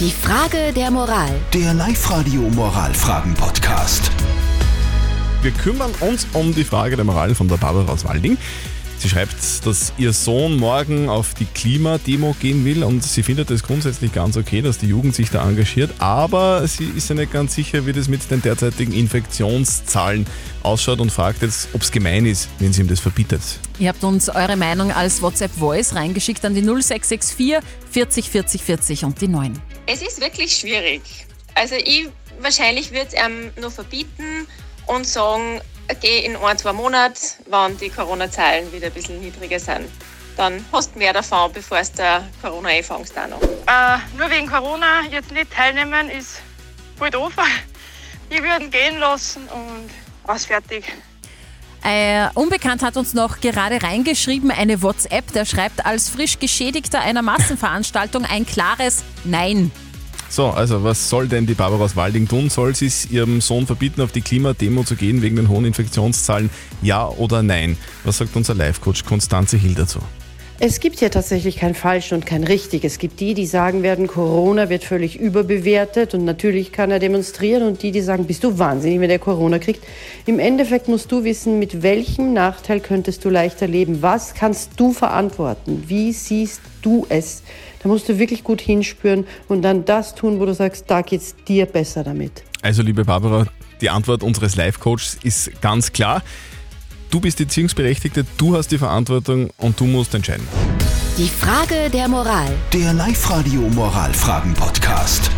Die Frage der Moral. Der Live-Radio Moralfragen-Podcast. Wir kümmern uns um die Frage der Moral von der Barbara aus Walding. Sie schreibt, dass ihr Sohn morgen auf die Klimademo gehen will und sie findet es grundsätzlich ganz okay, dass die Jugend sich da engagiert, aber sie ist ja nicht ganz sicher, wie das mit den derzeitigen Infektionszahlen ausschaut und fragt jetzt, ob es gemein ist, wenn sie ihm das verbietet. Ihr habt uns eure Meinung als WhatsApp-Voice reingeschickt an die 0664 40 40 40 und die 9. Es ist wirklich schwierig. Also ich wahrscheinlich würde es ihm nur verbieten und sagen, geh in ein, zwei Monaten, wenn die Corona-Zahlen wieder ein bisschen niedriger sind. Dann hast du mehr davon, bevor es der Corona eh fängst auch noch. Äh, nur wegen Corona jetzt nicht teilnehmen ist voll doof. Ich würde ihn gehen lassen und aus Ein Unbekannt hat uns noch gerade reingeschrieben, eine WhatsApp, der schreibt als frisch Geschädigter einer Massenveranstaltung ein klares Nein. So, also was soll denn die Barbara aus Walding tun? Soll sie es ihrem Sohn verbieten, auf die Klimademo zu gehen wegen den hohen Infektionszahlen? Ja oder nein? Was sagt unser Live-Coach Konstanze Hill dazu? Es gibt ja tatsächlich kein falsch und kein richtig. Es gibt die, die sagen werden, Corona wird völlig überbewertet und natürlich kann er demonstrieren und die, die sagen, bist du wahnsinnig, wenn der Corona kriegt. Im Endeffekt musst du wissen, mit welchem Nachteil könntest du leichter leben? Was kannst du verantworten? Wie siehst du es? Da musst du wirklich gut hinspüren und dann das tun, wo du sagst, da geht's dir besser damit. Also, liebe Barbara, die Antwort unseres Live-Coaches ist ganz klar. Du bist die Erziehungsberechtigte, du hast die Verantwortung und du musst entscheiden. Die Frage der Moral. Der Live-Radio Moralfragen-Podcast.